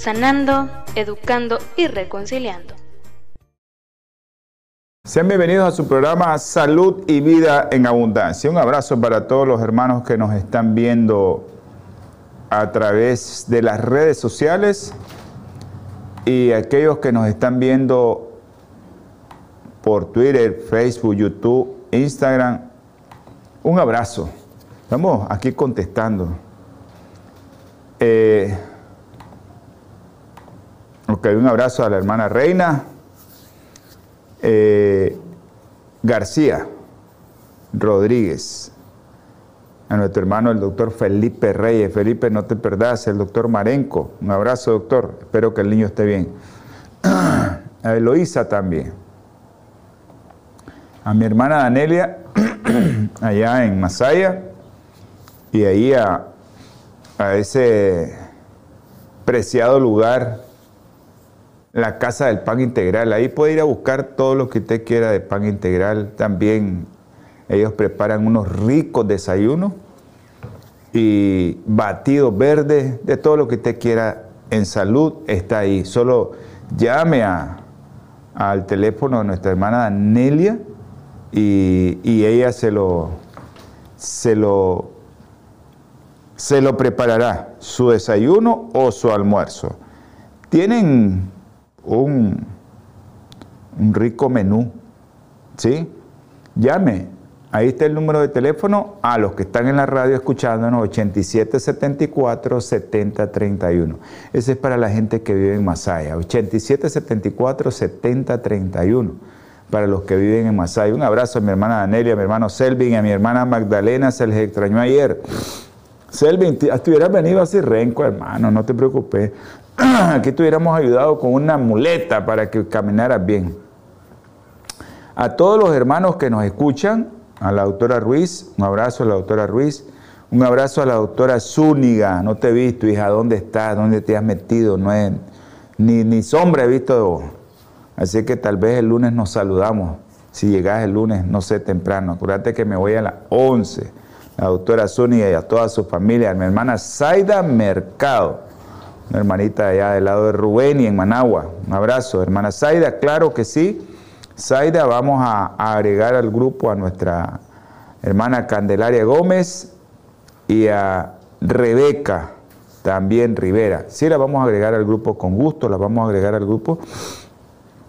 sanando, educando y reconciliando. Sean bienvenidos a su programa Salud y Vida en Abundancia. Un abrazo para todos los hermanos que nos están viendo a través de las redes sociales y aquellos que nos están viendo por Twitter, Facebook, YouTube, Instagram. Un abrazo. Estamos aquí contestando. Eh, Ok, un abrazo a la hermana Reina. Eh, García Rodríguez. A nuestro hermano el doctor Felipe Reyes. Felipe, no te perdás. El doctor Marenco. Un abrazo, doctor. Espero que el niño esté bien. A Eloísa también. A mi hermana Danelia, allá en Masaya. Y ahí a, a ese preciado lugar la Casa del Pan Integral. Ahí puede ir a buscar todo lo que usted quiera de pan integral. También ellos preparan unos ricos desayunos y batidos verdes, de todo lo que usted quiera en salud está ahí. Solo llame a, al teléfono de nuestra hermana Nelia y, y ella se lo, se lo, se lo preparará, su desayuno o su almuerzo. Tienen un, un rico menú. ¿Sí? Llame. Ahí está el número de teléfono a los que están en la radio escuchándonos, 8774-7031. Ese es para la gente que vive en Masaya, 8774-7031 para los que viven en Masaya. Un abrazo a mi hermana Danelia, a mi hermano Selvin, a mi hermana Magdalena, se les extrañó ayer. Selvin, estuvieras venido así renco, hermano, no te preocupes. Aquí te hubiéramos ayudado con una muleta para que caminaras bien. A todos los hermanos que nos escuchan, a la doctora Ruiz, un abrazo a la doctora Ruiz, un abrazo a la doctora Zúñiga, no te he visto, hija, ¿dónde estás? ¿Dónde te has metido? No es, ni, ni sombra he visto. Así que tal vez el lunes nos saludamos. Si llegas el lunes, no sé, temprano. Acuérdate que me voy a las 11. La doctora Zúñiga y a toda su familia, a mi hermana Zaida Mercado una hermanita allá del lado de Rubén y en Managua. Un abrazo, hermana Zaida, claro que sí. Zaida, vamos a, agregar al grupo a nuestra hermana Candelaria Gómez y a Rebeca también Rivera. Sí, la vamos a agregar al grupo con gusto, la vamos a agregar al grupo.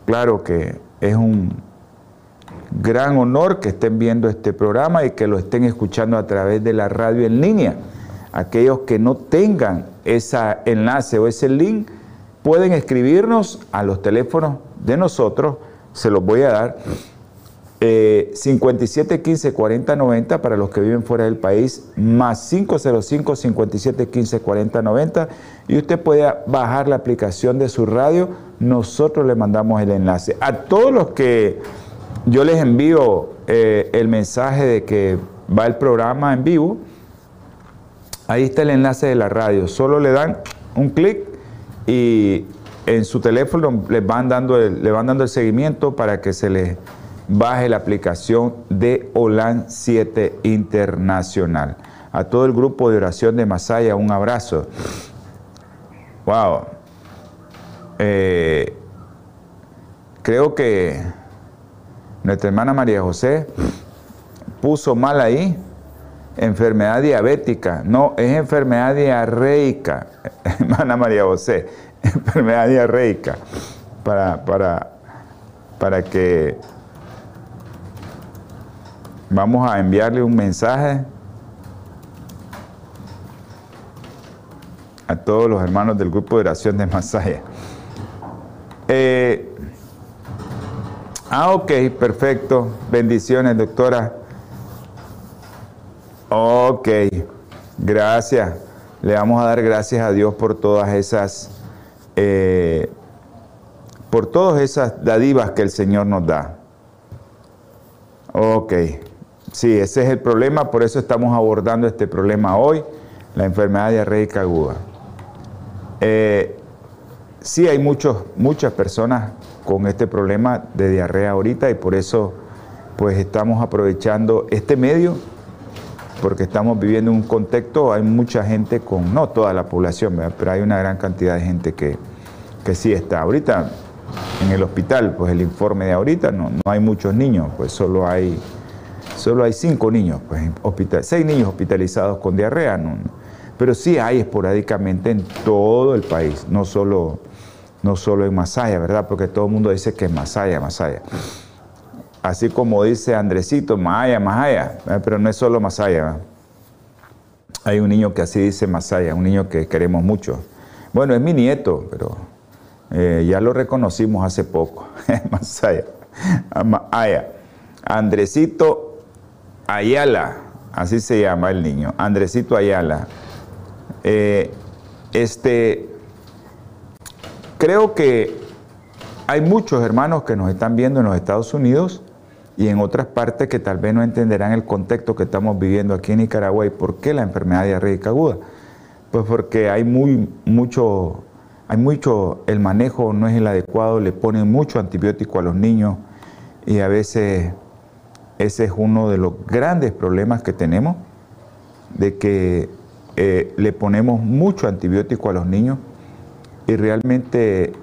Claro que es un gran honor que estén viendo este programa y que lo estén escuchando a través de la radio en línea. Aquellos que no tengan ese enlace o ese link, pueden escribirnos a los teléfonos de nosotros, se los voy a dar, eh, 57 15 40 90 para los que viven fuera del país, más 505 57 15 40 90 y usted puede bajar la aplicación de su radio, nosotros le mandamos el enlace. A todos los que yo les envío eh, el mensaje de que va el programa en vivo, Ahí está el enlace de la radio. Solo le dan un clic y en su teléfono les van dando le van dando el seguimiento para que se les baje la aplicación de OLAN 7 Internacional. A todo el grupo de oración de Masaya, un abrazo. Wow. Eh, creo que nuestra hermana María José puso mal ahí enfermedad diabética, no, es enfermedad diarreica, hermana María José, enfermedad diarreica, para, para, para que vamos a enviarle un mensaje a todos los hermanos del grupo de oración de Masaya. Eh, ah, ok, perfecto. Bendiciones, doctora. Ok, gracias. Le vamos a dar gracias a Dios por todas esas eh, por todas esas dadivas que el Señor nos da. Ok, sí, ese es el problema, por eso estamos abordando este problema hoy, la enfermedad diarreica aguda. Eh, sí hay muchos, muchas personas con este problema de diarrea ahorita y por eso pues estamos aprovechando este medio porque estamos viviendo un contexto, hay mucha gente con, no toda la población, pero hay una gran cantidad de gente que, que sí está. Ahorita en el hospital, pues el informe de ahorita no, no hay muchos niños, pues solo hay, solo hay cinco niños, pues hospital, seis niños hospitalizados con diarrea, pero sí hay esporádicamente en todo el país, no solo, no solo en Masaya, ¿verdad? Porque todo el mundo dice que es Masaya, Masaya. Así como dice Andresito, Masaya, Masaya, pero no es solo Masaya. Hay un niño que así dice Masaya, un niño que queremos mucho. Bueno, es mi nieto, pero eh, ya lo reconocimos hace poco. Masaya, Masaya. Andresito Ayala, así se llama el niño, Andresito Ayala. Eh, este, creo que hay muchos hermanos que nos están viendo en los Estados Unidos y en otras partes que tal vez no entenderán el contexto que estamos viviendo aquí en Nicaragua y por qué la enfermedad diarreica aguda. Pues porque hay muy, mucho, hay mucho, el manejo no es el adecuado, le ponen mucho antibiótico a los niños y a veces ese es uno de los grandes problemas que tenemos, de que eh, le ponemos mucho antibiótico a los niños y realmente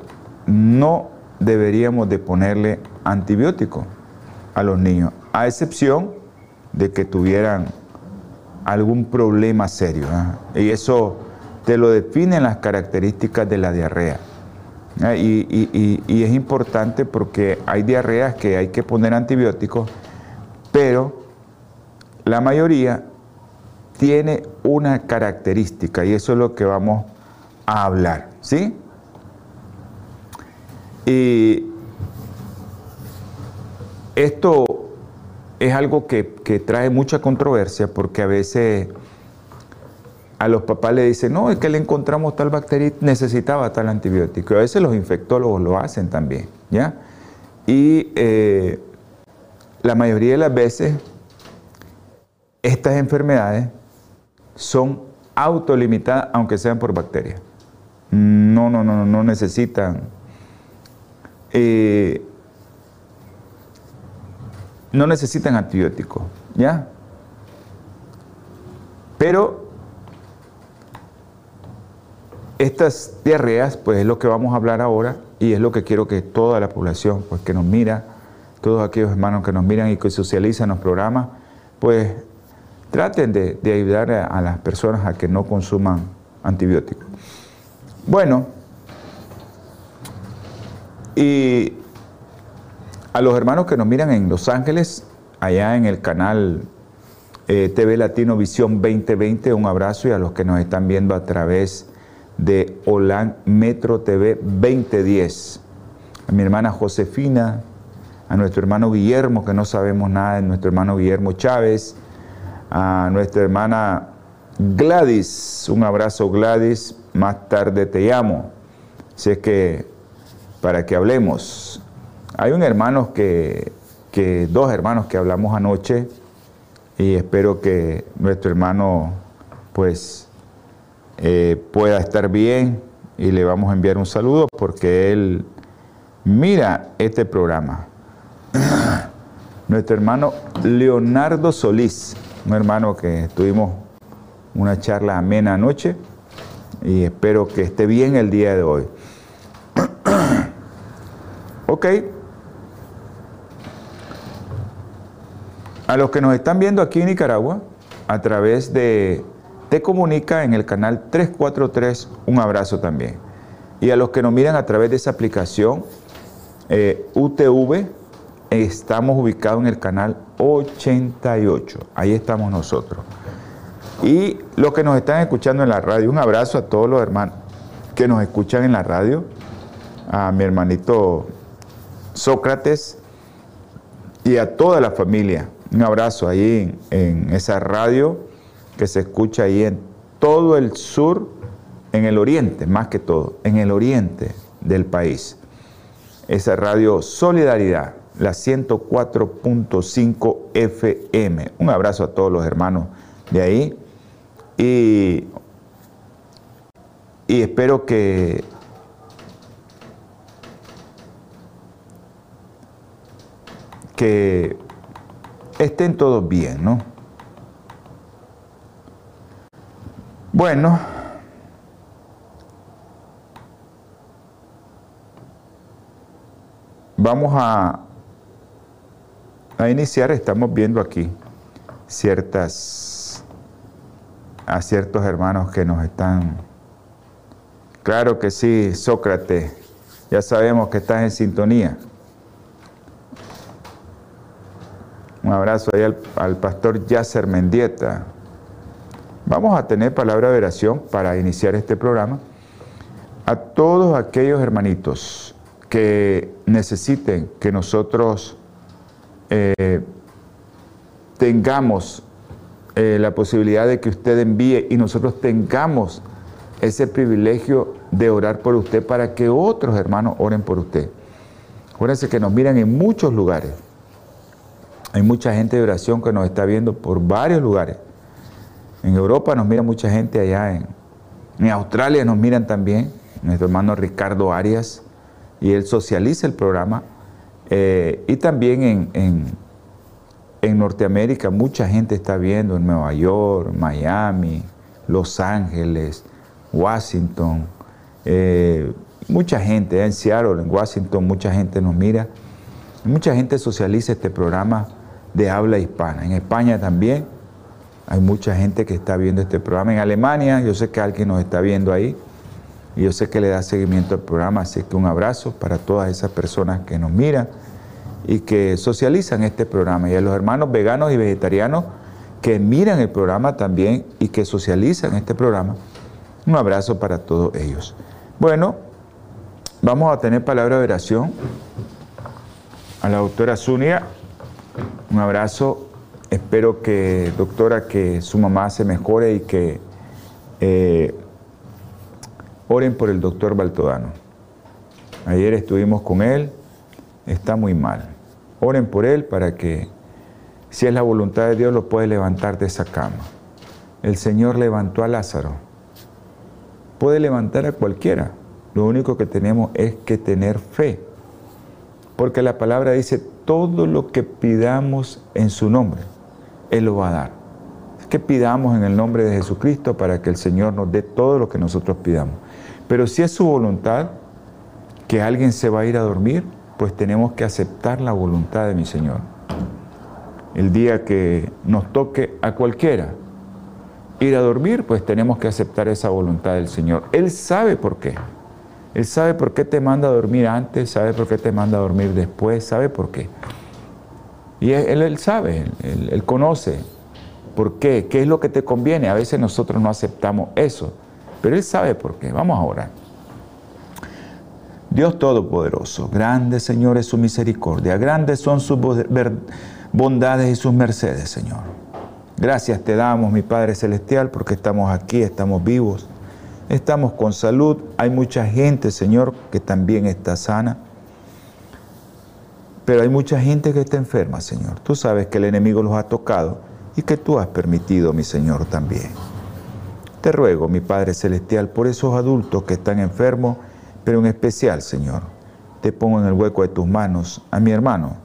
no deberíamos de ponerle antibiótico a los niños, a excepción de que tuvieran algún problema serio. Y eso te lo definen las características de la diarrea. Y, y, es importante porque hay diarreas que hay que poner antibióticos, pero la mayoría tiene una característica y eso es lo que vamos a hablar, ¿sí? Y esto es algo que, trae mucha controversia porque a veces a los papás le dicen, no, es que le encontramos tal bacteria, necesitaba tal antibiótico. A veces los infectólogos lo hacen también, ¿ya? Y eh, la mayoría de las veces estas enfermedades son autolimitadas, aunque sean por bacterias. No, no, no, no necesitan. Eh, no necesitan antibióticos, ¿ya? Pero estas diarreas, pues es lo que vamos a hablar ahora y es lo que quiero que toda la población, pues que nos mira, todos aquellos hermanos que nos miran y que socializan los programas, pues traten de, ayudar a, a, las personas a que no consuman antibióticos. Bueno, y a los hermanos que nos miran en Los Ángeles, allá en el canal eh, TV Latino Visión 2020, un abrazo y a los que nos están viendo a través de Holan Metro TV 2010. A mi hermana Josefina, a nuestro hermano Guillermo, que no sabemos nada de nuestro hermano Guillermo Chávez, a nuestra hermana Gladys, un abrazo Gladys, más tarde te llamo. Si es que para que hablemos. Hay un hermano que, dos hermanos que hablamos anoche y espero que nuestro hermano pues eh, pueda estar bien y le vamos a enviar un saludo porque él mira este programa. nuestro hermano Leonardo Solís, un hermano que tuvimos una charla amena anoche y espero que esté bien el día de hoy. ok. A los que nos están viendo aquí en Nicaragua, a través de Te Comunica en el canal 343, un abrazo también. Y a los que nos miran a través de esa aplicación, eh, UTV, estamos ubicados en el canal 88. Ahí estamos nosotros. Y los que nos están escuchando en la radio, un abrazo a todos los hermanos que nos escuchan en la radio, a mi hermanito Sócrates y a toda la familia un abrazo ahí en, esa radio que se escucha ahí en todo el sur en el oriente, más que todo, en el oriente del país. Esa radio Solidaridad, la 104.5 FM. Un abrazo a todos los hermanos de ahí y, y espero que que estén todos bien, ¿no? Bueno, vamos a, a iniciar, estamos viendo aquí ciertas, a ciertos hermanos que nos están, claro que sí, Sócrates, ya sabemos que estás en sintonía. Un abrazo ahí al, pastor Yasser Mendieta. Vamos a tener palabra de oración para iniciar este programa. A todos aquellos hermanitos que necesiten que nosotros eh, tengamos eh, la posibilidad de que usted envíe y nosotros tengamos ese privilegio de orar por usted para que otros hermanos oren por usted. Acuérdense que nos miran en muchos lugares. Hay mucha gente de oración que nos está viendo por varios lugares. En Europa nos mira mucha gente allá, en, en Australia nos miran también, nuestro hermano Ricardo Arias, y él socializa el programa. Eh, y también en, en, Norteamérica mucha gente está viendo, en Nueva York, Miami, Los Ángeles, Washington, eh, mucha gente, en Seattle, en Washington, mucha gente nos mira. Mucha gente socializa este programa de habla hispana. En España también hay mucha gente que está viendo este programa. En Alemania, yo sé que alguien nos está viendo ahí y yo sé que le da seguimiento al programa, así que un abrazo para todas esas personas que nos miran y que socializan este programa. Y a los hermanos veganos y vegetarianos que miran el programa también y que socializan este programa, un abrazo para todos ellos. Bueno, vamos a tener palabra de oración a la doctora Zunia. Un abrazo. Espero que, doctora, que su mamá se mejore y que eh, oren por el doctor Baltodano. Ayer estuvimos con él, está muy mal. Oren por él para que, si es la voluntad de Dios, lo puede levantar de esa cama. El Señor levantó a Lázaro. Puede levantar a cualquiera. Lo único que tenemos es que tener fe. Porque la palabra dice, todo lo que pidamos en su nombre, Él lo va a dar. Es que pidamos en el nombre de Jesucristo para que el Señor nos dé todo lo que nosotros pidamos. Pero si es su voluntad que alguien se va a ir a dormir, pues tenemos que aceptar la voluntad de mi Señor. El día que nos toque a cualquiera ir a dormir, pues tenemos que aceptar esa voluntad del Señor. Él sabe por qué. Él sabe por qué te manda a dormir antes, sabe por qué te manda a dormir después, sabe por qué. Y él, él sabe, él, él, conoce por qué, qué es lo que te conviene. A veces nosotros no aceptamos eso, pero Él sabe por qué. Vamos a orar. Dios Todopoderoso, grande Señor es su misericordia, grandes son sus bondades y sus mercedes, Señor. Gracias te damos, mi Padre Celestial, porque estamos aquí, estamos vivos estamos con salud, hay mucha gente, Señor, que también está sana, pero hay mucha gente que está enferma, Señor. Tú sabes que el enemigo los ha tocado y que tú has permitido, mi Señor, también. Te ruego, mi Padre Celestial, por esos adultos que están enfermos, pero en especial, Señor, te pongo en el hueco de tus manos a mi hermano,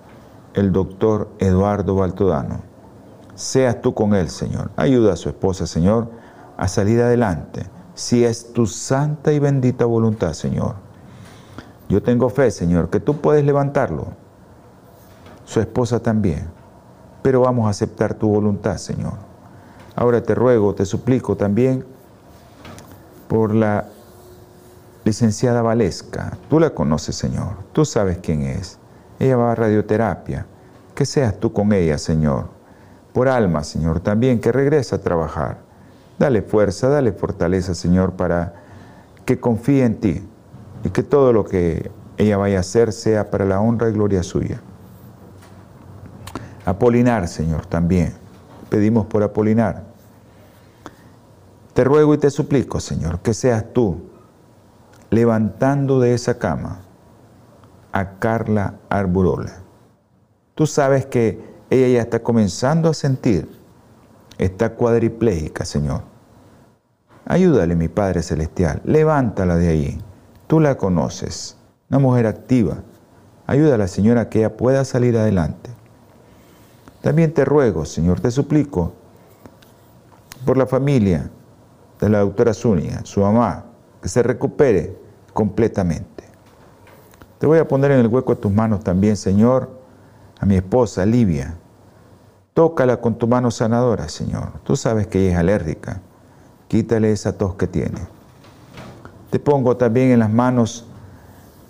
el doctor Eduardo Baltodano. Seas tú con él, Señor. Ayuda a su esposa, Señor, a salir adelante si es tu santa y bendita voluntad, Señor. Yo tengo fe, Señor, que tú puedes levantarlo. Su esposa también. Pero vamos a aceptar tu voluntad, Señor. Ahora te ruego, te suplico también por la licenciada Valesca. Tú la conoces, Señor. Tú sabes quién es. Ella va a radioterapia. Que seas tú con ella, Señor. Por alma, Señor, también que regrese a trabajar. Dale fuerza, dale fortaleza, Señor, para que confíe en ti y que todo lo que ella vaya a hacer sea para la honra y gloria suya. Apolinar, Señor, también. Pedimos por Apolinar. Te ruego y te suplico, Señor, que seas tú levantando de esa cama a Carla Arburola. Tú sabes que ella ya está comenzando a sentir, está cuadriplégica, Señor. Ayúdale, mi Padre Celestial, levántala de ahí. Tú la conoces, una mujer activa. Ayuda a la señora a que ella pueda salir adelante. También te ruego, Señor, te suplico, por la familia de la doctora Zúñiga, su mamá, que se recupere completamente. Te voy a poner en el hueco de tus manos también, Señor, a mi esposa Livia. Tócala con tu mano sanadora, Señor. Tú sabes que ella es alérgica. Quítale esa tos que tiene. Te pongo también en las manos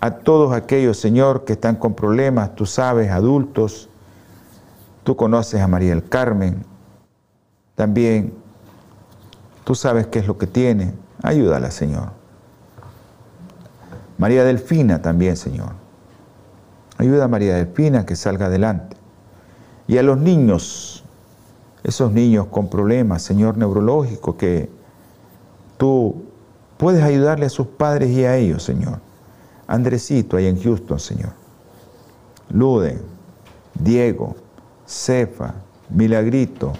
a todos aquellos, Señor, que están con problemas, tú sabes, adultos. Tú conoces a María del Carmen. También tú sabes qué es lo que tiene. Ayúdala, Señor. María Delfina también, Señor. Ayuda a María Delfina que salga adelante. Y a los niños, esos niños con problemas, Señor, neurológicos, que tú puedes ayudarle a sus padres y a ellos, Señor. Andresito, ahí en Houston, Señor. Luden, Diego, Cefa, Milagrito,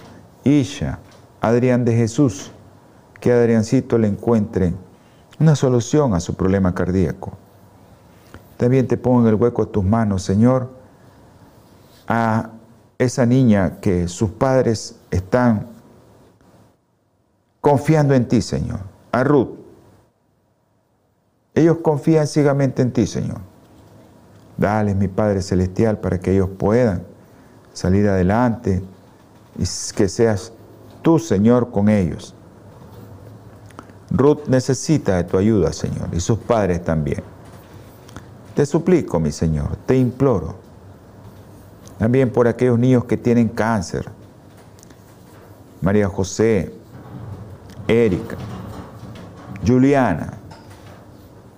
Isha, Adrián de Jesús, que Adriancito le encuentre una solución a su problema cardíaco. También te pongo en el hueco de tus manos, Señor, a esa niña que sus padres están confiando en ti, Señor. A Ruth. Ellos confían ciegamente en ti, Señor. Dale, mi Padre Celestial, para que ellos puedan salir adelante y que seas tú, Señor, con ellos. Ruth necesita de tu ayuda, Señor, y sus padres también. Te suplico, mi Señor, te imploro. También por aquellos niños que tienen cáncer. María José, Erika, Juliana.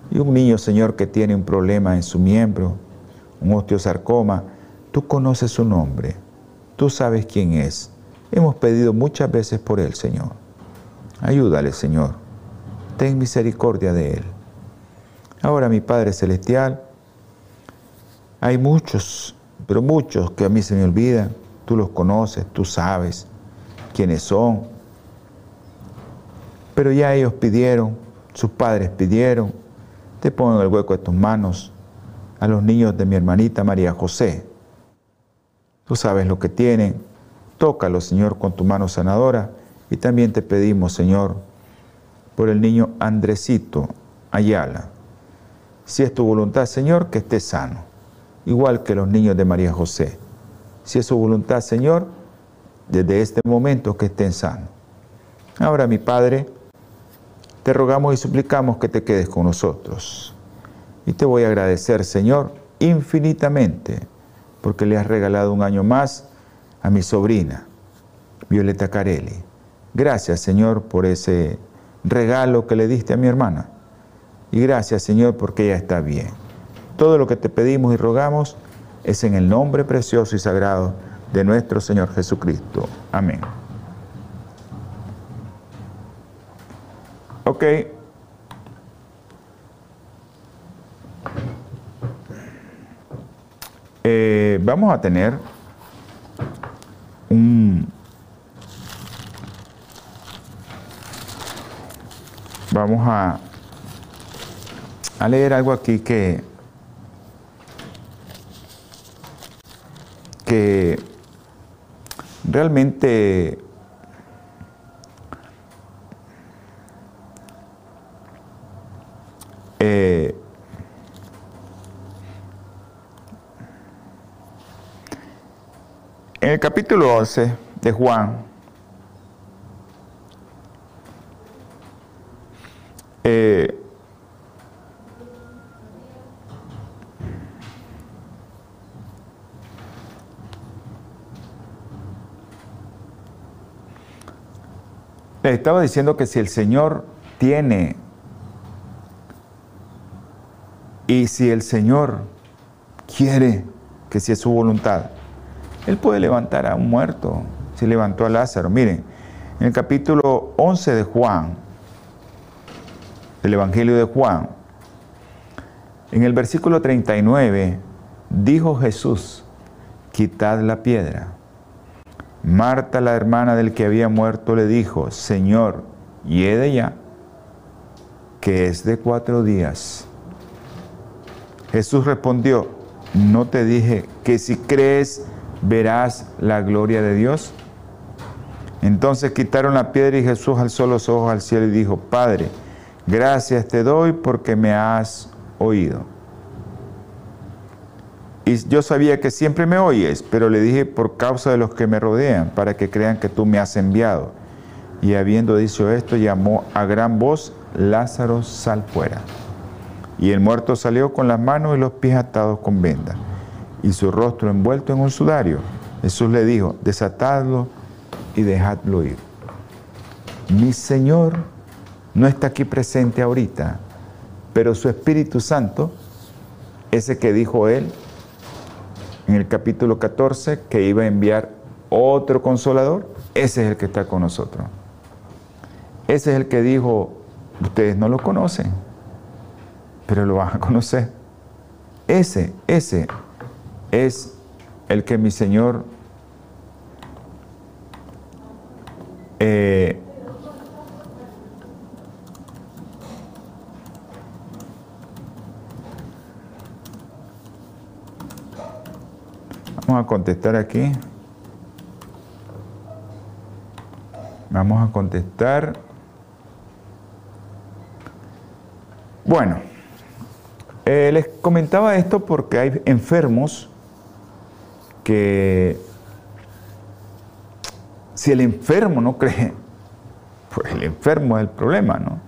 Y un niño, Señor, que tiene un problema en su miembro, un osteosarcoma. Tú conoces su nombre. Tú sabes quién es. Hemos pedido muchas veces por él, Señor. Ayúdale, Señor ten misericordia de él. Ahora, mi Padre Celestial, hay muchos, pero muchos que a mí se me olvidan. Tú los conoces, tú sabes quiénes son. Pero ya ellos pidieron, sus padres pidieron, te pongo en el hueco de tus manos a los niños de mi hermanita María José. Tú sabes lo que tienen. Tócalo, Señor, con tu mano sanadora. Y también te pedimos, Señor, por el niño Andresito Ayala. Si es tu voluntad, Señor, que esté sano, igual que los niños de María José. Si es su voluntad, Señor, desde este momento que estén sanos. Ahora, mi Padre, te rogamos y suplicamos que te quedes con nosotros. Y te voy a agradecer, Señor, infinitamente, porque le has regalado un año más a mi sobrina, Violeta Carelli. Gracias, Señor, por ese regalo que le diste a mi hermana. Y gracias Señor porque ella está bien. Todo lo que te pedimos y rogamos es en el nombre precioso y sagrado de nuestro Señor Jesucristo. Amén. Ok. Eh, vamos a tener un, Vamos a, a leer algo aquí que, que realmente el capítulo 11 de Juan, Eh, estaba diciendo que si el Señor tiene y si el Señor quiere que si es su voluntad, Él puede levantar a un muerto. Si levantó a Lázaro. Miren, en el capítulo 11 11 de Juan, del Evangelio de Juan, en el versículo 39, dijo Jesús, quitad la piedra. Marta, la hermana del que había muerto, le dijo, Señor, de ya, que es de cuatro días. Jesús respondió, ¿no te dije que si crees verás la gloria de Dios? Entonces quitaron la piedra y Jesús alzó los ojos al cielo y dijo, Padre, gracias te doy porque me has oído. Y yo sabía que siempre me oyes, pero le dije por causa de los que me rodean, para que crean que tú me has enviado. Y habiendo dicho esto, llamó a gran voz, Lázaro, sal fuera. Y el muerto salió con las manos y los pies atados con vendas, y su rostro envuelto en un sudario. Jesús le dijo, desatadlo y dejadlo ir. Mi Señor no está aquí presente ahorita, pero su Espíritu Santo, ese que dijo él en el capítulo 14, que iba a enviar otro consolador, ese es el que está con nosotros. Ese es el que dijo, ustedes no lo conocen, pero lo van a conocer. Ese, ese es el que mi Señor eh, Vamos a contestar aquí. Vamos a contestar. Bueno, eh, les comentaba esto porque hay enfermos que si el enfermo no cree, pues el enfermo es el problema, ¿no?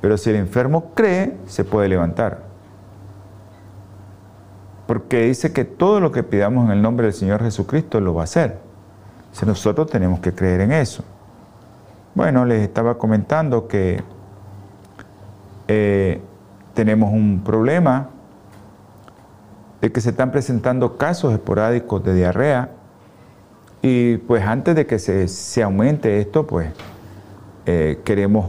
Pero si el enfermo cree, se puede levantar. Porque dice que todo lo que pidamos en el nombre del Señor Jesucristo lo va a hacer. Si nosotros tenemos que creer en eso. Bueno, les estaba comentando que eh, tenemos un problema de que se están presentando casos esporádicos de diarrea y pues antes de que se, aumente esto, pues eh, queremos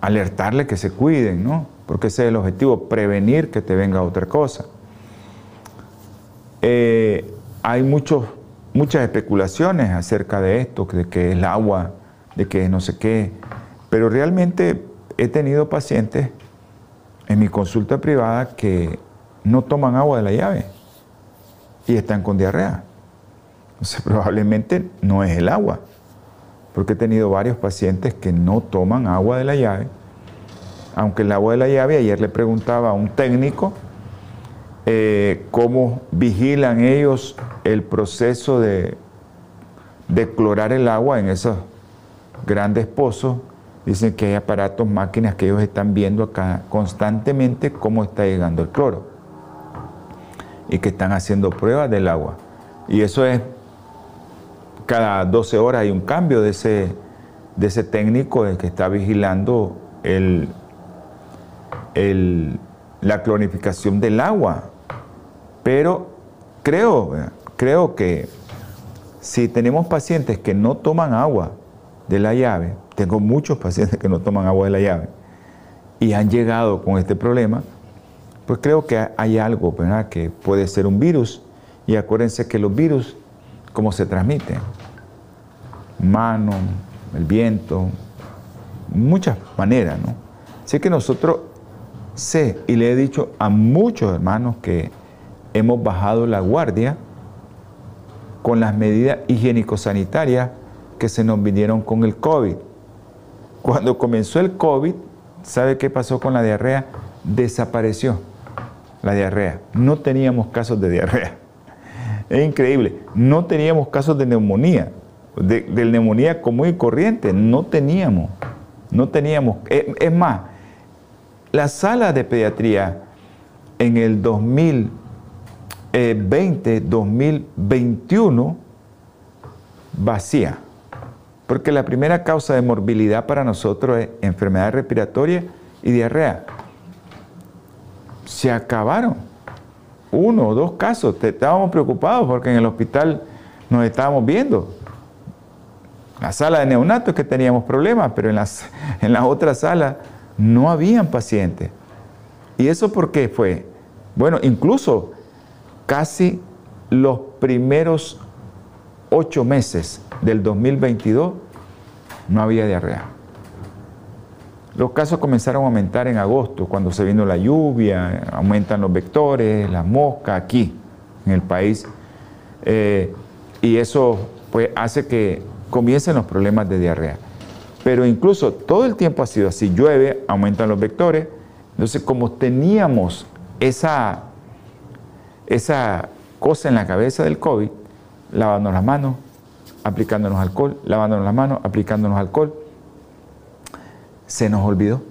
alertarle que se cuiden, ¿no? Porque ese es el objetivo, prevenir que te venga otra cosa. Eh, hay muchos, muchas especulaciones acerca de esto, de que es el agua, de que es no sé qué, pero realmente he tenido pacientes en mi consulta privada que no toman agua de la llave y están con diarrea. Entonces probablemente no es el agua, porque he tenido varios pacientes que no toman agua de la llave, aunque el agua de la llave, ayer le preguntaba a un técnico eh, cómo vigilan ellos el proceso de, de clorar el agua en esos grandes pozos Dicen que hay aparatos, máquinas que ellos están viendo acá constantemente cómo está llegando el cloro y que están haciendo pruebas del agua. Y eso es, cada 12 horas hay un cambio de ese, de ese técnico que está vigilando el, la clonificación del agua. Pero creo, creo que si tenemos pacientes que no toman agua de la llave, tengo muchos pacientes que no toman agua de la llave y han llegado con este problema, pues creo que hay algo, ¿verdad? Que puede ser un virus. Y acuérdense que los virus, ¿cómo se transmiten? Mano, el viento, muchas maneras, ¿no? Así que nosotros sé y le he dicho a muchos hermanos que hemos bajado la guardia con las medidas higiénico-sanitarias que se nos vinieron con el COVID. Cuando comenzó el COVID, ¿sabe qué pasó con la diarrea? Desapareció la diarrea. No teníamos casos de diarrea. Es increíble. No teníamos casos de neumonía, de, neumonía común y corriente. No teníamos. No teníamos. Es, más, la sala de pediatría en el 2020, 2021, vacía. Porque la primera causa de morbilidad para nosotros es enfermedad respiratoria y diarrea. Se acabaron. Uno o dos casos. Estábamos preocupados porque en el hospital nos estábamos viendo. la sala de neonatos que teníamos problemas, pero en las, en las otras salas no habían pacientes. ¿Y eso por qué fue? Bueno, incluso casi los primeros ocho meses del 2022 no había diarrea. Los casos comenzaron a aumentar en agosto, cuando se vino la lluvia, aumentan los vectores, las moscas aquí en el país. Eh, y eso pues, hace que comiencen los problemas de diarrea. Pero incluso todo el tiempo ha sido así. Llueve, aumentan los vectores. Entonces, como teníamos esa, esa cosa en la cabeza del COVID, lavándonos las manos, aplicándonos alcohol, lavándonos las manos, aplicándonos alcohol, se nos olvidó.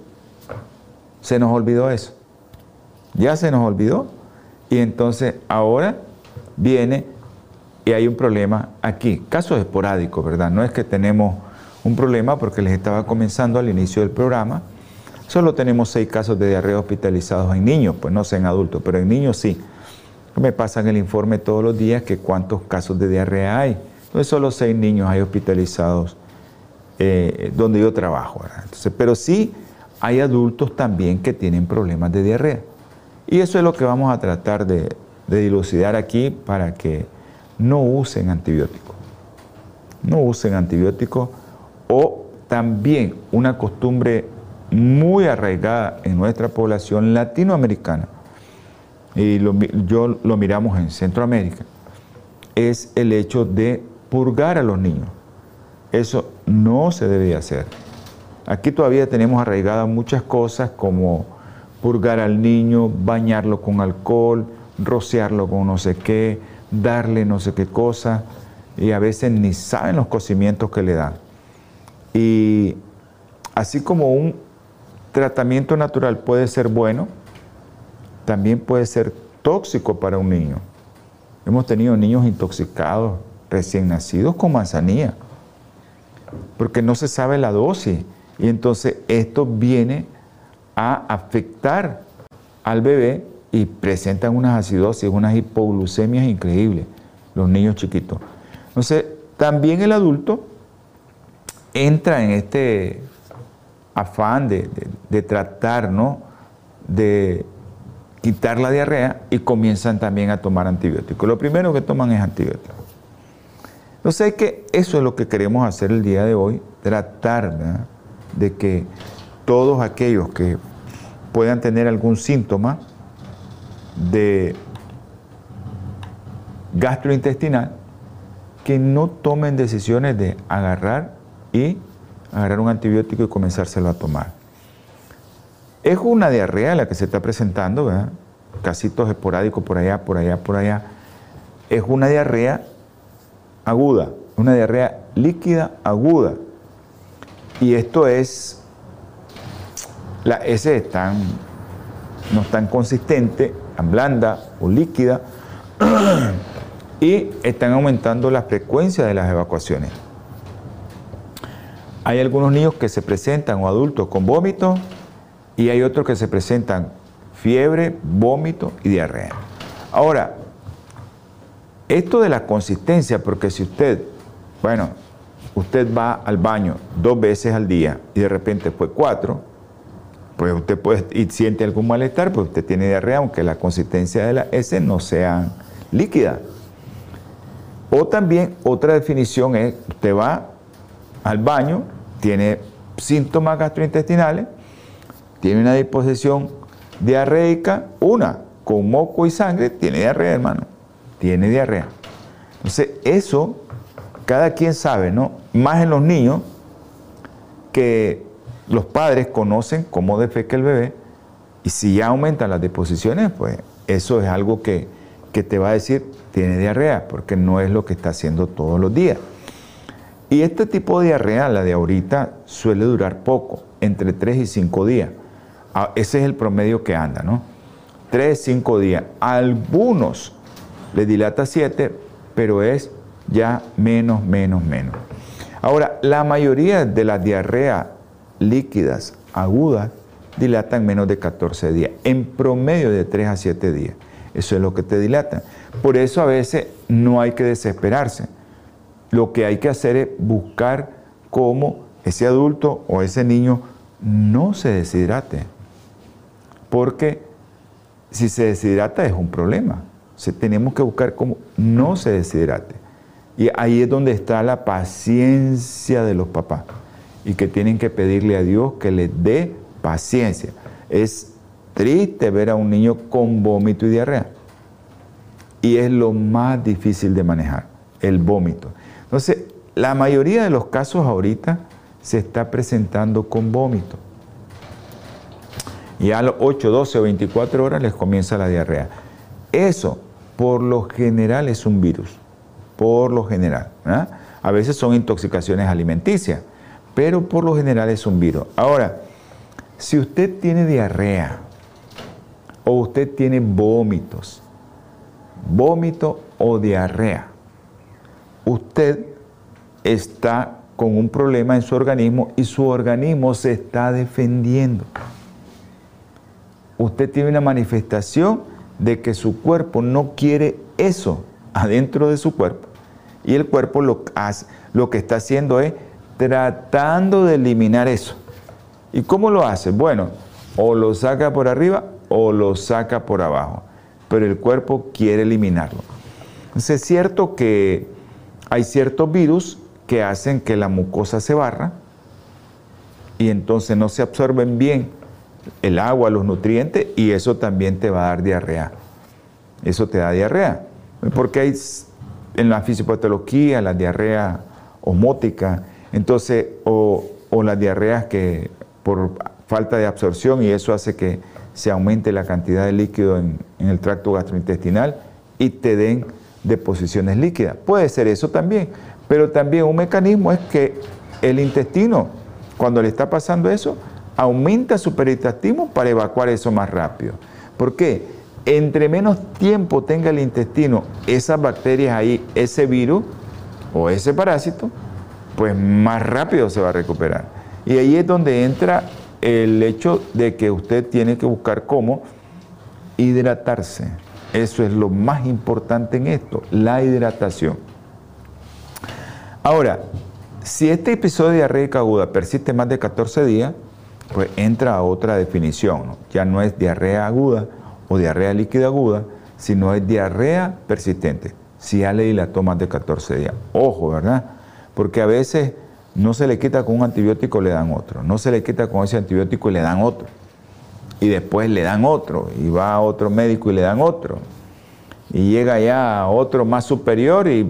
Se nos olvidó eso. Ya se nos olvidó. Y entonces ahora viene y hay un problema aquí. Casos esporádicos, ¿verdad? No es que tenemos un problema porque les estaba comenzando al inicio del programa. Solo tenemos seis casos de diarrea hospitalizados en niños, pues no sé en adultos, pero en niños sí. Me pasan el informe todos los días que cuántos casos de diarrea hay. Entonces solo seis niños hay hospitalizados eh, donde yo trabajo. Pero sí hay adultos también que tienen problemas de diarrea. Y eso es lo que vamos a tratar de dilucidar aquí para que no usen antibióticos. No usen antibióticos o también una costumbre muy arraigada en nuestra población latinoamericana, y yo lo miramos en Centroamérica, es el hecho de purgar a los niños. Eso no se debe hacer. Aquí todavía tenemos arraigadas muchas cosas como purgar al niño, bañarlo con alcohol, rociarlo con no sé qué, darle no sé qué cosa, y a veces ni saben los cocimientos que le dan. Y así como un tratamiento natural puede ser bueno, también puede ser tóxico para un niño. Hemos tenido niños intoxicados, recién nacidos con manzanilla, porque no se sabe la dosis. Y entonces esto viene a afectar al bebé y presentan unas acidosis, unas hipoglucemias increíbles, los niños chiquitos. Entonces, también el adulto entra en este afán de, tratar, ¿no? De quitar la diarrea y comienzan también a tomar antibióticos. Lo primero que toman es antibióticos. Entonces, que eso es lo que queremos hacer el día de hoy, tratar de que todos aquellos que puedan tener algún síntoma de gastrointestinal, que no tomen decisiones de agarrar y agarrar un antibiótico y comenzárselo a tomar. Es una diarrea la que se está presentando, ¿verdad? casitos esporádicos por allá, por allá, por allá. Es una diarrea aguda, una diarrea líquida aguda. Y esto es, la S están, no es tan consistente, tan blanda o líquida, y están aumentando la frecuencia de las evacuaciones. Hay algunos niños que se presentan o adultos con vómito y hay otros que se presentan fiebre, vómito y diarrea. Ahora, esto de la consistencia, porque si usted, bueno, usted va al baño dos veces al día y de repente fue cuatro, pues usted puede y siente algún malestar, pues usted tiene diarrea, aunque la consistencia de la S no sea líquida. O también otra definición es, usted va al baño, tiene síntomas gastrointestinales, tiene una disposición diarreica, una, con moco y sangre, tiene diarrea, hermano, tiene diarrea. Entonces, eso, cada quien sabe, ¿no? Más en los niños, que los padres conocen cómo defeca el bebé, y si ya aumentan las disposiciones, pues eso es algo que, que te va a decir, tiene diarrea, porque no es lo que está haciendo todos los días. Y este tipo de diarrea, la de ahorita, suele durar poco, entre 3 y 5 días. Ah, ese es el promedio que anda, ¿no? 3, 5 días. algunos le dilata 7, pero es ya menos, menos, menos. Ahora, la mayoría de las diarreas líquidas agudas dilatan menos de 14 días, en promedio de 3 a 7 días. Eso es lo que te dilata. Por eso a veces no hay que desesperarse. Lo que hay que hacer es buscar cómo ese adulto o ese niño no se deshidrate. Porque si se deshidrata es un problema. Tenemos que buscar cómo no se deshidrate. Y ahí es donde está la paciencia de los papás. Y que tienen que pedirle a Dios que les dé paciencia. Es triste ver a un niño con vómito y diarrea. Y es lo más difícil de manejar, el vómito. Entonces, la mayoría de los casos ahorita se está presentando con vómito. Y a las 8, 12 o 24 horas les comienza la diarrea. Eso, por lo general, es un virus. Por lo general. A veces son intoxicaciones alimenticias, pero por lo general es un virus. Ahora, si usted tiene diarrea o usted tiene vómitos, vómito o diarrea, usted está con un problema en su organismo y su organismo se está defendiendo. Usted tiene una manifestación de que su cuerpo no quiere eso adentro de su cuerpo. Y el cuerpo lo, lo que está haciendo es tratando de eliminar eso. ¿Y cómo lo hace? Bueno, o lo saca por arriba o lo saca por abajo. Pero el cuerpo quiere eliminarlo. Entonces es cierto que hay ciertos virus que hacen que la mucosa se barra y entonces no se absorben bien el agua, los nutrientes y eso también te va a dar diarrea. Eso te da diarrea. Porque hay en la fisiopatología la diarrea osmótica, entonces, o, o las diarreas que por falta de absorción y eso hace que se aumente la cantidad de líquido en, en el tracto gastrointestinal y te den deposiciones líquidas. Puede ser eso también. Pero también un mecanismo es que el intestino, cuando le está pasando eso, aumenta su peristaltismo para evacuar eso más rápido. ¿Por qué? Entre menos tiempo tenga el intestino esas bacterias ahí, ese virus o ese parásito, pues más rápido se va a recuperar. Y ahí es donde entra el hecho de que usted tiene que buscar cómo hidratarse. Eso es lo más importante en esto, la hidratación. Ahora, si este episodio de diarrea aguda persiste más de 14 días, pues entra a otra definición. Ya no es diarrea aguda o diarrea líquida aguda, sino es diarrea persistente. Si ya le dilató más de 14 días. Ojo, ¿verdad? Porque a veces no se le quita con un antibiótico, le dan otro. No se le quita con ese antibiótico y le dan otro. Y después le dan otro. Y va a otro médico y le dan otro y llega ya otro más superior y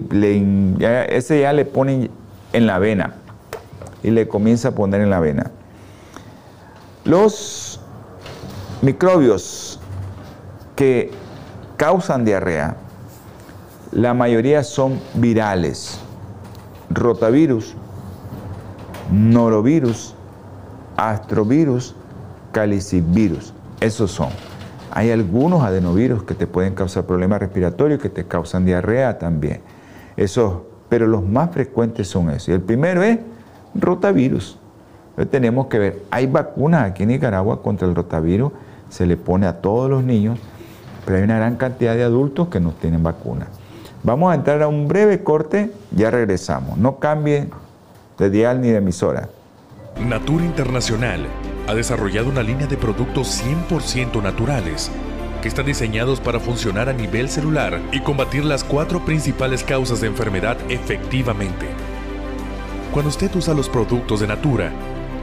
ese ya le pone en la vena y le comienza a poner en la vena. Los microbios que causan diarrea, la mayoría son virales, rotavirus, norovirus, astrovirus, calicivirus, esos son. Hay algunos adenovirus que te pueden causar problemas respiratorios, que te causan diarrea también. Eso, pero los más frecuentes son esos. Y el primero es rotavirus. Entonces tenemos que ver, hay vacunas aquí en Nicaragua contra el rotavirus, se le pone a todos los niños, pero hay una gran cantidad de adultos que no tienen vacuna. Vamos a entrar a un breve corte, ya regresamos. No cambie de dial ni de emisora. Natura Internacional ha desarrollado una línea de productos 100% naturales que están diseñados para funcionar a nivel celular y combatir las cuatro principales causas de enfermedad efectivamente. Cuando usted usa los productos de Natura,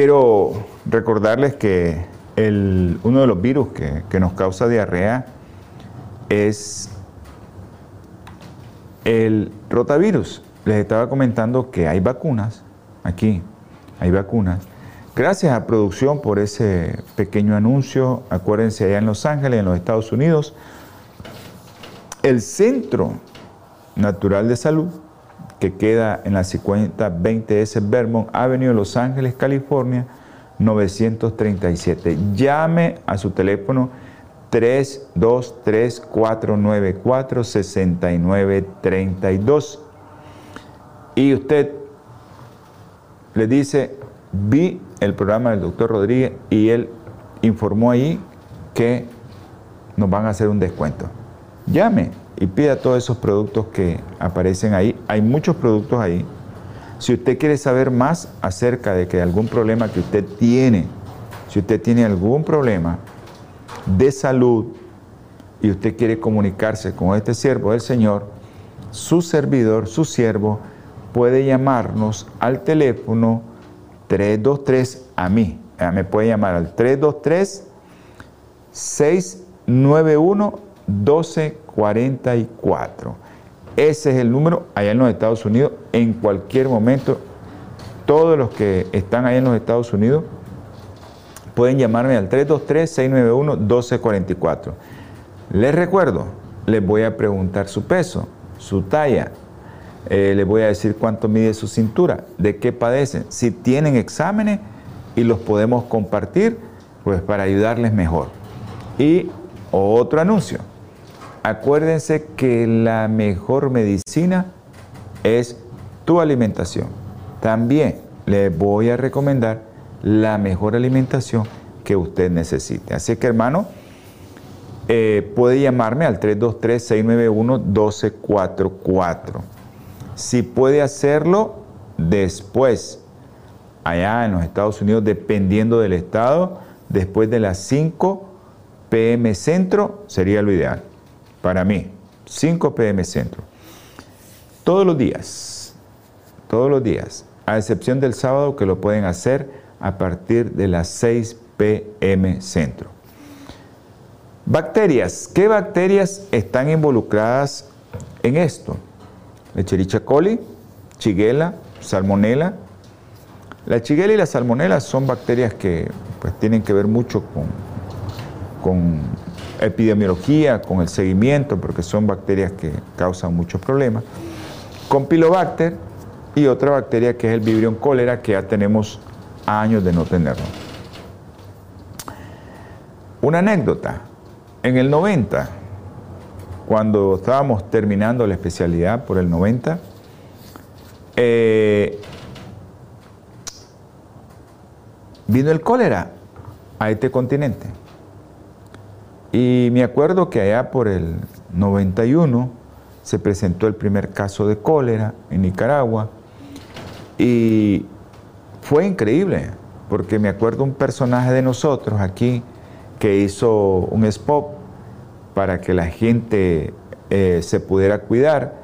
quiero recordarles que uno de los virus que, nos causa diarrea es el rotavirus. Les estaba comentando que hay vacunas, aquí hay vacunas. Gracias a producción por ese pequeño anuncio, acuérdense allá en Los Ángeles, en los Estados Unidos, el Centro Natural de Salud que queda en la 5020S Vermont Avenue, Los Ángeles, California, 937. Llame a su teléfono 323-494-6932 y usted le dice, vi el programa del doctor Rodríguez y él informó ahí que nos van a hacer un descuento. Llame y pida todos esos productos que aparecen ahí. Hay muchos productos ahí. Si usted quiere saber más acerca de que algún problema que usted tiene, si usted tiene algún problema de salud y usted quiere comunicarse con este siervo del Señor, su servidor, su siervo, puede llamarnos al teléfono 323 a mí. Ah, me puede llamar al 323 691 1244. Ese es el número allá en los Estados Unidos. En cualquier momento, todos los que están allá en los Estados Unidos pueden llamarme al 323-691-1244. Les recuerdo, les voy a preguntar su peso, su talla, eh, les voy a decir cuánto mide su cintura, de qué padecen, si tienen exámenes y los podemos compartir, pues para ayudarles mejor. Y otro anuncio. Acuérdense que la mejor medicina es tu alimentación. También les voy a recomendar la mejor alimentación que usted necesite. Así que hermano, eh, puede llamarme al 323-691-1244. Si puede hacerlo después, allá en los Estados Unidos, dependiendo del estado, después de las 5 pm centro, sería lo ideal. Para mí, 5 pm centro. Todos los días, todos los días, a excepción del sábado que lo pueden hacer a partir de las 6 pm centro. Bacterias. ¿Qué bacterias están involucradas en esto? Lechericha coli, chiguela, salmonela. La chiguela y la salmonela son bacterias que pues, tienen que ver mucho con, con epidemiología, con el seguimiento, porque son bacterias que causan muchos problemas. Con Pilobacter y otra bacteria que es el Vibrio cólera, que ya tenemos años de no tenerlo. Una anécdota. En el 90, cuando estábamos terminando la especialidad por el 90, eh, vino el cólera a este continente. Y me acuerdo que allá por el 91 se presentó el primer caso de cólera en Nicaragua y fue increíble, porque me acuerdo un personaje de nosotros aquí que hizo un spot para que la gente eh, se pudiera cuidar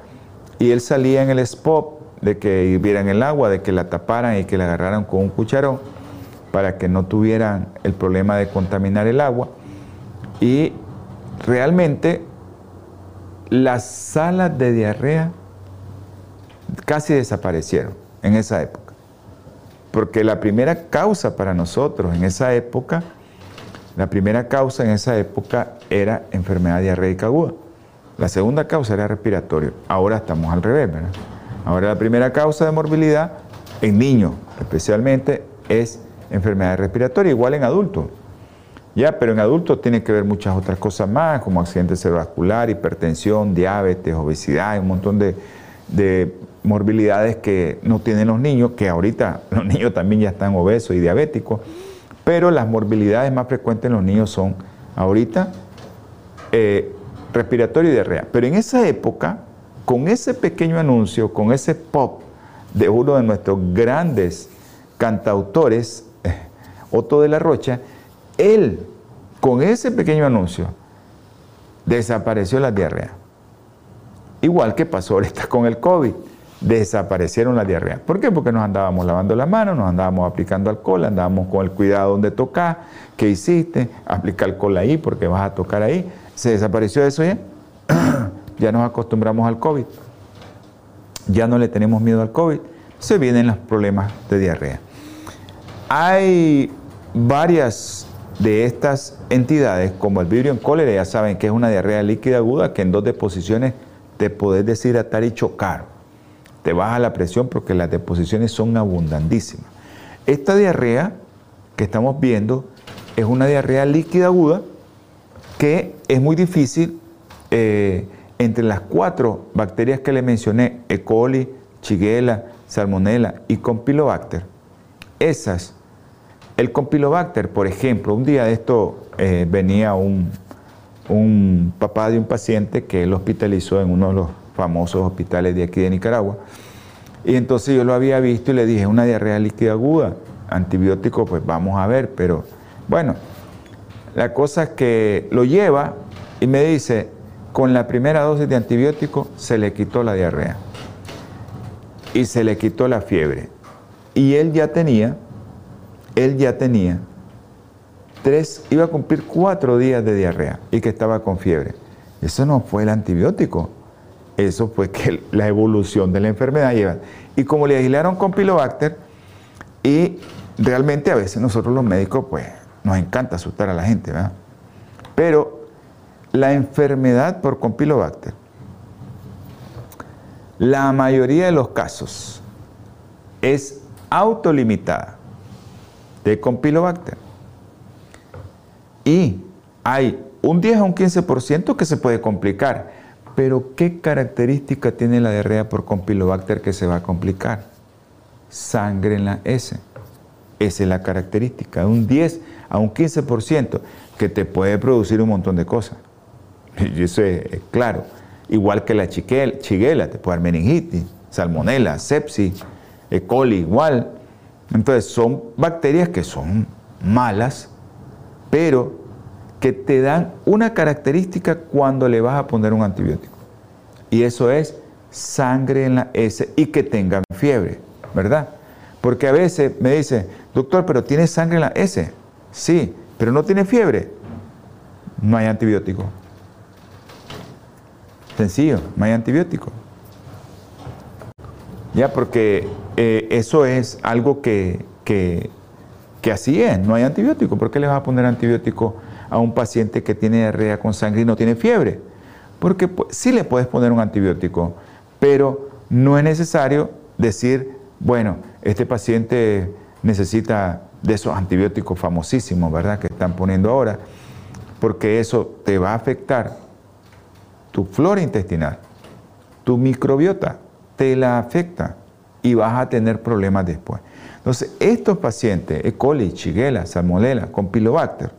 y él salía en el spot de que hirvieran el agua, de que la taparan y que la agarraran con un cucharón para que no tuvieran el problema de contaminar el agua. Y realmente las salas de diarrea casi desaparecieron en esa época. Porque la primera causa para nosotros en esa época, la primera causa en esa época era enfermedad diarreica aguda. La segunda causa era respiratorio. Ahora estamos al revés, ¿verdad? Ahora la primera causa de morbilidad en niños especialmente es enfermedad respiratoria, igual en adultos. Ya, pero en adultos tiene que ver muchas otras cosas más, como accidente cerebrovascular, hipertensión, diabetes, obesidad, un montón de, de morbilidades que no tienen los niños, que ahorita los niños también ya están obesos y diabéticos, pero las morbilidades más frecuentes en los niños son ahorita eh, respiratorio y diarrea. Pero en esa época, con ese pequeño anuncio, con ese pop de uno de nuestros grandes cantautores, eh, Otto de la Rocha, él, con ese pequeño anuncio, desapareció la diarrea. Igual que pasó ahorita con el COVID, desaparecieron las diarreas. ¿Por qué? Porque nos andábamos lavando las manos, nos andábamos aplicando alcohol, andábamos con el cuidado donde tocar, qué hiciste, aplica alcohol ahí porque vas a tocar ahí. ¿Se desapareció eso ya? ya nos acostumbramos al COVID. Ya no le tenemos miedo al COVID. Se vienen los problemas de diarrea. Hay varias de estas entidades, como el vibrio en cólera, ya saben que es una diarrea líquida aguda que en dos deposiciones te podés deshidratar y chocar. te baja la presión porque las deposiciones son abundantísimas. Esta diarrea que estamos viendo es una diarrea líquida aguda que es muy difícil eh, entre las cuatro bacterias que le mencioné, E. coli, Shigella, Salmonella y Compilobacter. Esas, el Compilobacter, por ejemplo, un día de esto eh, venía un, un papá de un paciente que él hospitalizó en uno de los famosos hospitales de aquí de Nicaragua. Y entonces yo lo había visto y le dije, una diarrea líquida aguda, antibiótico, pues vamos a ver, pero bueno, la cosa es que lo lleva y me dice, con la primera dosis de antibiótico se le quitó la diarrea y se le quitó la fiebre. Y él ya tenía, él ya tenía tres, iba a cumplir cuatro días de diarrea y que estaba con fiebre. Eso no fue el antibiótico, eso fue que la evolución de la enfermedad lleva. Y como le aislaron con pilobacter, y realmente a veces nosotros los médicos, pues, nos encanta asustar a la gente, ¿verdad? Pero la enfermedad por Compilobacter, la mayoría de los casos es autolimitada de Compilobacter. Y hay un 10 a un 15% que se puede complicar. Pero ¿qué característica tiene la diarrea por Compilobacter que se va a complicar? Sangre en la S. Esa es la característica, un 10 a un 15% que te puede producir un montón de cosas. Y eso es claro. Igual que la chiguela, te puede dar meningitis, salmonela, sepsis, E. coli, igual. Entonces son bacterias que son malas, pero que te dan una característica cuando le vas a poner un antibiótico. Y eso es sangre en la S y que tengan fiebre, ¿verdad? Porque a veces me dice, doctor, pero tiene sangre en la S. Sí, pero no tiene fiebre. No hay antibiótico. Sencillo, no hay antibiótico. Ya, porque eh, eso es algo que, que, así es, no hay antibiótico. ¿Por qué le vas a poner antibiótico a un paciente que tiene diarrea con sangre y no tiene fiebre? Porque pues, sí le puedes poner un antibiótico, pero no es necesario decir, bueno, este paciente necesita de esos antibióticos famosísimos, ¿verdad?, que están poniendo ahora, porque eso te va a afectar tu flora intestinal, tu microbiota, te la afecta y vas a tener problemas después. Entonces, estos pacientes, E. coli, Shigella, Salmonella, con Pilobacter,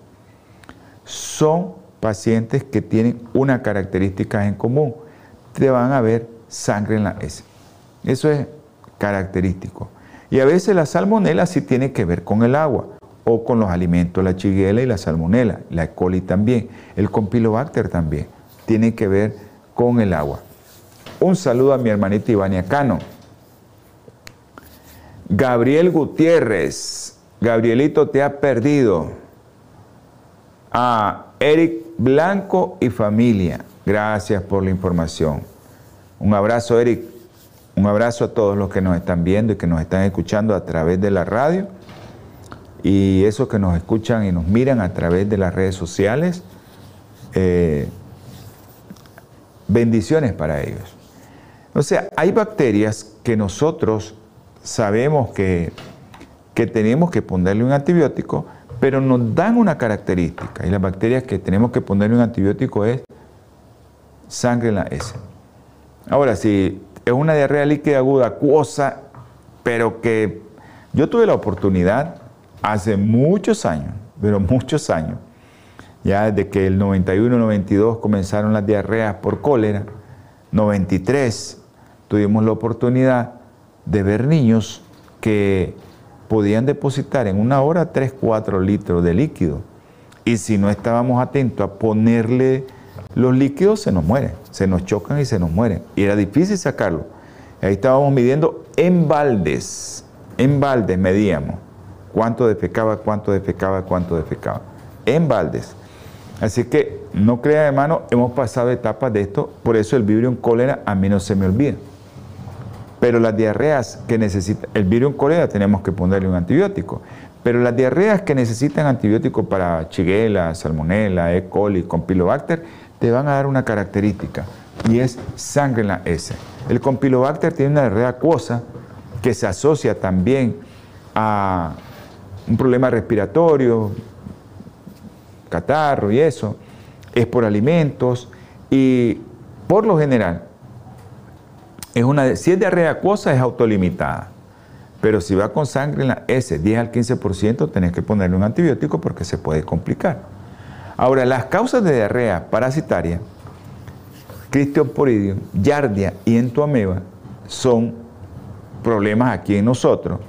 son pacientes que tienen una característica en común. Te van a ver sangre en la S. Eso es característico. Y a veces la salmonela sí tiene que ver con el agua o con los alimentos, la chiguela y la salmonela, la E. coli también, el compilobacter también, tiene que ver con el agua. Un saludo a mi hermanita Ivania Cano. Gabriel Gutiérrez, Gabrielito te ha perdido. A Eric Blanco y familia, gracias por la información. Un abrazo, Eric. Un abrazo a todos los que nos están viendo y que nos están escuchando a través de la radio y esos que nos escuchan y nos miran a través de las redes sociales. Eh, bendiciones para ellos. O sea, hay bacterias que nosotros sabemos que, que tenemos que ponerle un antibiótico, pero nos dan una característica. Y las bacterias que tenemos que ponerle un antibiótico es sangre en la S. Ahora, si es una diarrea líquida aguda acuosa, pero que yo tuve la oportunidad hace muchos años, pero muchos años, ya desde que el 91-92 comenzaron las diarreas por cólera, 93 tuvimos la oportunidad de ver niños que podían depositar en una hora 3-4 litros de líquido. Y si no estábamos atentos a ponerle los líquidos se nos mueren, se nos chocan y se nos mueren. Y era difícil sacarlo. Ahí estábamos midiendo en baldes, en baldes medíamos cuánto defecaba, cuánto defecaba, cuánto defecaba. En baldes. Así que no crea hermano, hemos pasado etapas de esto, por eso el vibrio en cólera a mí no se me olvida. Pero las diarreas que necesitan, el en cólera tenemos que ponerle un antibiótico. Pero las diarreas que necesitan antibiótico para Shigella, Salmonella, E. coli, Compilobacter, te van a dar una característica. y es sangre en la S. El Compilobacter tiene una diarrea acuosa que se asocia también a un problema respiratorio, catarro y eso, es por alimentos y por lo general, es una, si es diarrea acuosa es autolimitada, pero si va con sangre en la S, 10 al 15%, tenés que ponerle un antibiótico porque se puede complicar. Ahora, las causas de diarrea parasitaria, Cristioporidium, Yardia y Entoameba son problemas aquí en nosotros,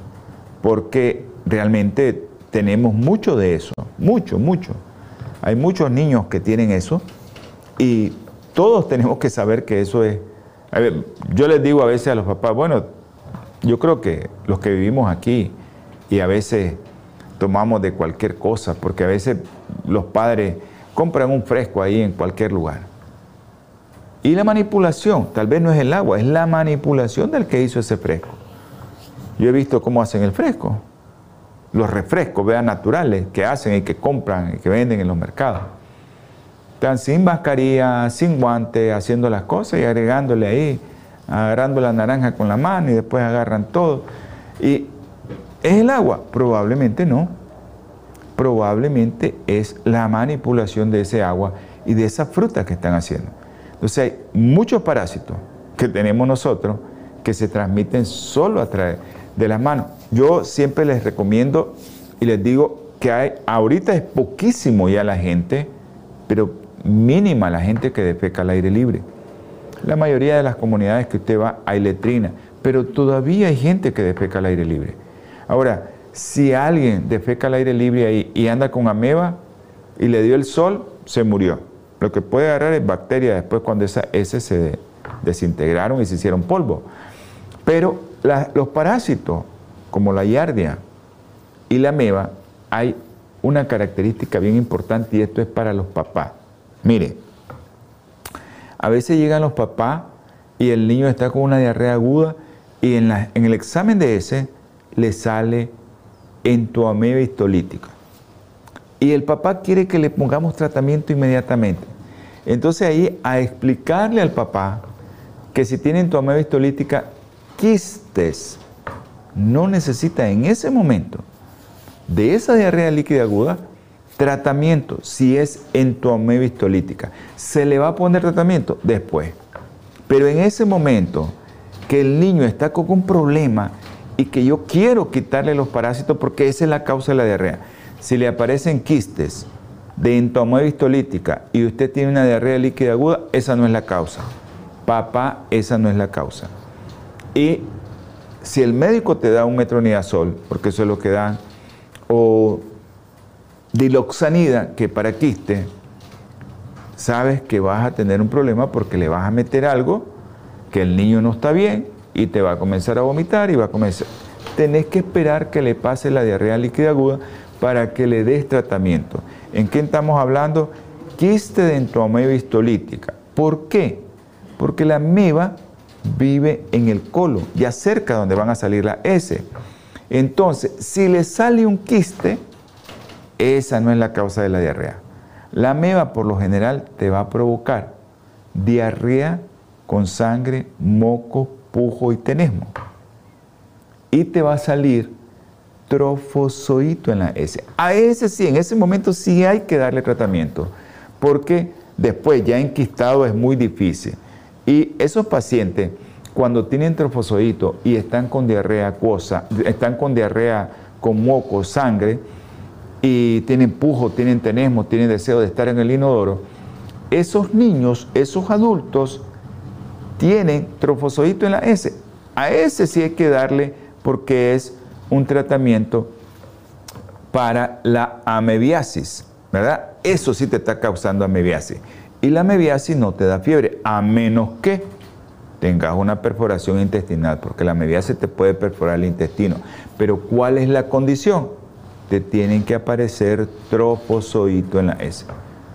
porque realmente tenemos mucho de eso, mucho, mucho. Hay muchos niños que tienen eso y todos tenemos que saber que eso es... yo les digo a veces a los papás, bueno, yo creo que los que vivimos aquí y a veces tomamos de cualquier cosa, porque a veces los padres compran un fresco ahí en cualquier lugar. Y la manipulación, tal vez no es el agua, es la manipulación del que hizo ese fresco. Yo he visto cómo hacen el fresco los refrescos, vean, naturales que hacen y que compran y que venden en los mercados. Están sin mascarilla, sin guante, haciendo las cosas y agregándole ahí, agarrando la naranja con la mano y después agarran todo. ¿Y es el agua? Probablemente no. Probablemente es la manipulación de ese agua y de esa fruta que están haciendo. Entonces hay muchos parásitos que tenemos nosotros que se transmiten solo a través de las manos. Yo siempre les recomiendo y les digo que hay, ahorita es poquísimo ya la gente, pero mínima la gente que defeca al aire libre. La mayoría de las comunidades que usted va hay letrina, pero todavía hay gente que defeca al aire libre. Ahora, si alguien defeca al aire libre ahí y anda con ameba y le dio el sol, se murió. Lo que puede agarrar es bacteria después cuando esas S se desintegraron y se hicieron polvo. Pero los parásitos, como la yardia y la meba, hay una característica bien importante y esto es para los papás. Mire, a veces llegan los papás y el niño está con una diarrea aguda y en, el examen de ese le sale entoameba histolítica. Y el papá quiere que le pongamos tratamiento inmediatamente. Entonces ahí a explicarle al papá que si tiene entoameba histolítica quistes no necesita en ese momento de esa diarrea líquida aguda tratamiento si es entoameba histolítica. ¿Se le va a poner tratamiento? Después. Pero en ese momento que el niño está con un problema y que yo quiero quitarle los parásitos porque esa es la causa de la diarrea. Si le aparecen quistes de entoameba histolítica y usted tiene una diarrea líquida aguda, esa no es la causa. Papá, esa no es la causa. Y si el médico te da un metronidazol, porque eso es lo que dan, o diloxanida, que para quiste, sabes que vas a tener un problema porque le vas a meter algo que el niño no está bien y te va a comenzar a vomitar y va a comenzar. Tenés que esperar que le pase la diarrea líquida aguda para que le des tratamiento. ¿En qué estamos hablando? Quiste de entoameba histolítica. ¿Por qué? Porque la ameba vive en el colon, ya cerca donde van a salir la S. Entonces, si le sale un quiste, esa no es la causa de la diarrea. La ameba por lo general te va a provocar diarrea con sangre, moco, pujo y tenesmo. Y te va a salir trofozoito en la S. A ese sí, en ese momento sí hay que darle tratamiento, porque después ya enquistado es muy difícil. Y esos pacientes, cuando tienen trofozoito y están con diarrea acuosa, están con diarrea con moco, sangre, y tienen pujo, tienen tenesmo, tienen deseo de estar en el inodoro, esos niños, esos adultos, tienen trofozoito en la S. A ese sí hay que darle porque es un tratamiento para la amebiasis, ¿verdad? Eso sí te está causando amebiasis. Y la mebiasis no te da fiebre, a menos que tengas una perforación intestinal, porque la mebiasis te puede perforar el intestino. Pero ¿cuál es la condición? Te tienen que aparecer trofozoito en la S.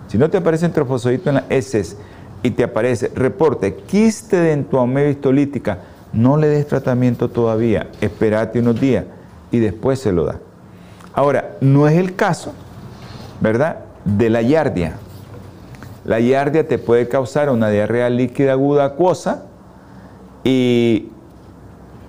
Si no te aparecen trofozoito en la S y te aparece reporte quiste de entoameba histolítica, no le des tratamiento todavía, espérate unos días y después se lo da. Ahora, no es el caso, ¿verdad? De la yardia La giardia te puede causar una diarrea líquida aguda acuosa y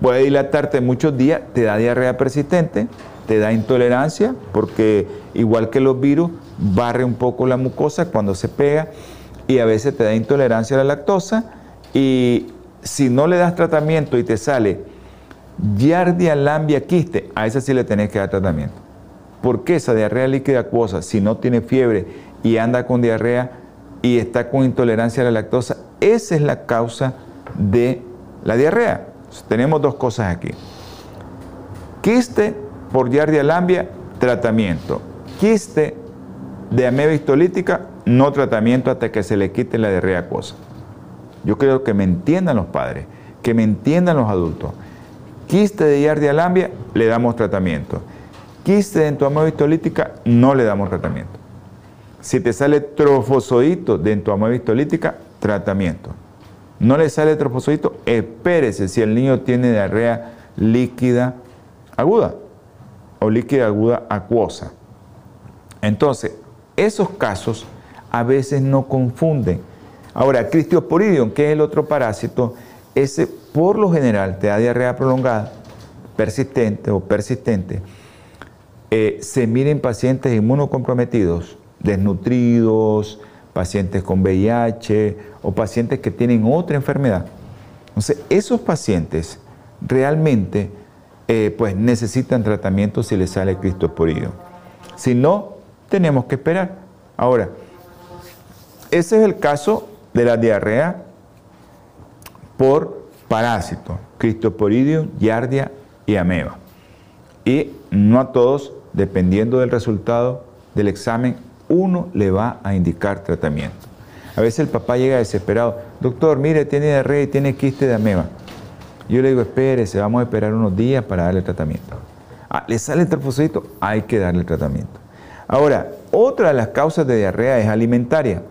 puede dilatarte muchos días, te da diarrea persistente, te da intolerancia, porque igual que los virus, barre un poco la mucosa cuando se pega y a veces te da intolerancia a la lactosa y si no le das tratamiento y te sale Giardia lambia quiste, a esa sí le tenés que dar tratamiento. ¿Por qué esa diarrea líquida acuosa, si no tiene fiebre y anda con diarrea y está con intolerancia a la lactosa, esa es la causa de la diarrea. tenemos dos cosas aquí. Quiste por Giardia lambia, tratamiento. Quiste de ameba histolítica, no tratamiento hasta que se le quite la diarrea acuosa. Yo creo que me entiendan los padres, que me entiendan los adultos. Quiste de Giardia lambia, le damos tratamiento. Quiste de entomoeba histolítica, no le damos tratamiento. Si te sale trofozoito de entomoeba histolítica, tratamiento. No le sale trofozoito, espérese si el niño tiene diarrea líquida aguda o líquida aguda acuosa. Entonces, esos casos a veces no confunden. Ahora, Cristiosporidium, que es el otro parásito, ese por lo general te da diarrea prolongada, persistente o persistente, eh, se mira en pacientes inmunocomprometidos, desnutridos, pacientes con VIH o pacientes que tienen otra enfermedad. Entonces, esos pacientes realmente eh, pues necesitan tratamiento si les sale Cristosporidium. Si no, tenemos que esperar. Ahora, ese es el caso de la diarrea por parásito, Cristoporidium, Yardia y Ameba. Y no a todos, dependiendo del resultado del examen, uno le va a indicar tratamiento. A veces el papá llega desesperado, doctor, mire, tiene diarrea y tiene quiste de ameba. Yo le digo, espérese, vamos a esperar unos días para darle tratamiento. Ah, le sale el trofosito, hay que darle tratamiento. Ahora, otra de las causas de diarrea es alimentaria.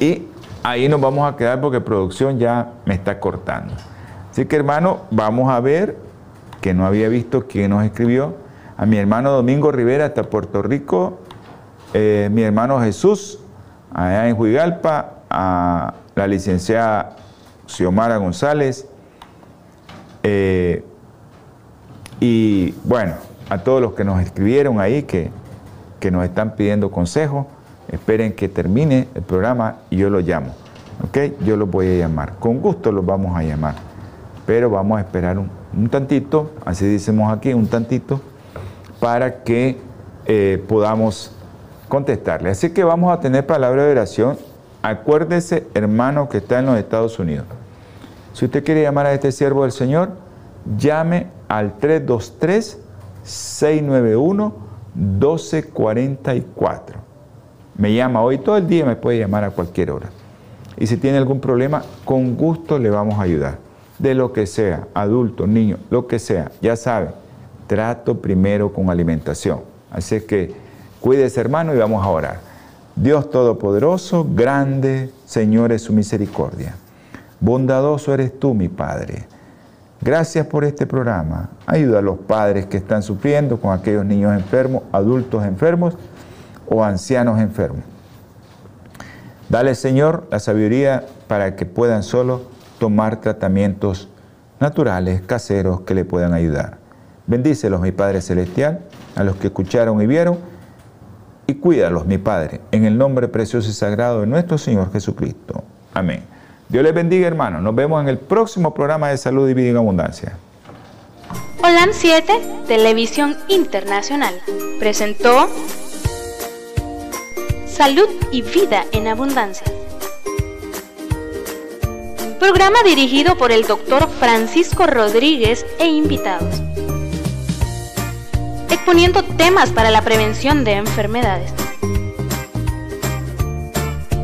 Y ahí nos vamos a quedar porque producción ya me está cortando. Así que hermano, vamos a ver, que no había visto quién nos escribió, a mi hermano Domingo Rivera hasta Puerto Rico, eh, mi hermano Jesús, allá en Huigalpa, a la licenciada Xiomara González, eh, y bueno, a todos los que nos escribieron ahí, que, que nos están pidiendo consejo, esperen que termine el programa y yo los llamo. ¿Ok? Yo los voy a llamar. Con gusto los vamos a llamar. Pero vamos a esperar un, tantito, así decimos aquí, un tantito, para que eh, podamos contestarle. Así que vamos a tener palabra de oración. Acuérdese, hermano, que está en los Estados Unidos. Si usted quiere llamar a este siervo del Señor, llame al 323-691-1244. Me llama hoy todo el día, me puede llamar a cualquier hora. Y si tiene algún problema, con gusto le vamos a ayudar. De lo que sea, adulto, niño, lo que sea, ya sabe, trato primero con alimentación. Así que cuídese hermano y vamos a orar. Dios Todopoderoso, grande, Señor es su misericordia. Bondadoso eres tú, mi Padre. Gracias por este programa. Ayuda a los padres que están sufriendo con aquellos niños enfermos, adultos enfermos o ancianos enfermos. Dale, Señor, la sabiduría para que puedan solo tomar tratamientos naturales, caseros, que le puedan ayudar. Bendícelos, mi Padre Celestial, a los que escucharon y vieron, y cuídalos, mi Padre, en el nombre precioso y sagrado de nuestro Señor Jesucristo. Amén. Dios les bendiga, hermanos. Nos vemos en el próximo programa de Salud y Vida en Abundancia. Holan 7, Televisión Internacional, presentó Salud y Vida en Abundancia. Programa dirigido por el doctor Francisco Rodríguez e invitados. Exponiendo temas para la prevención de enfermedades.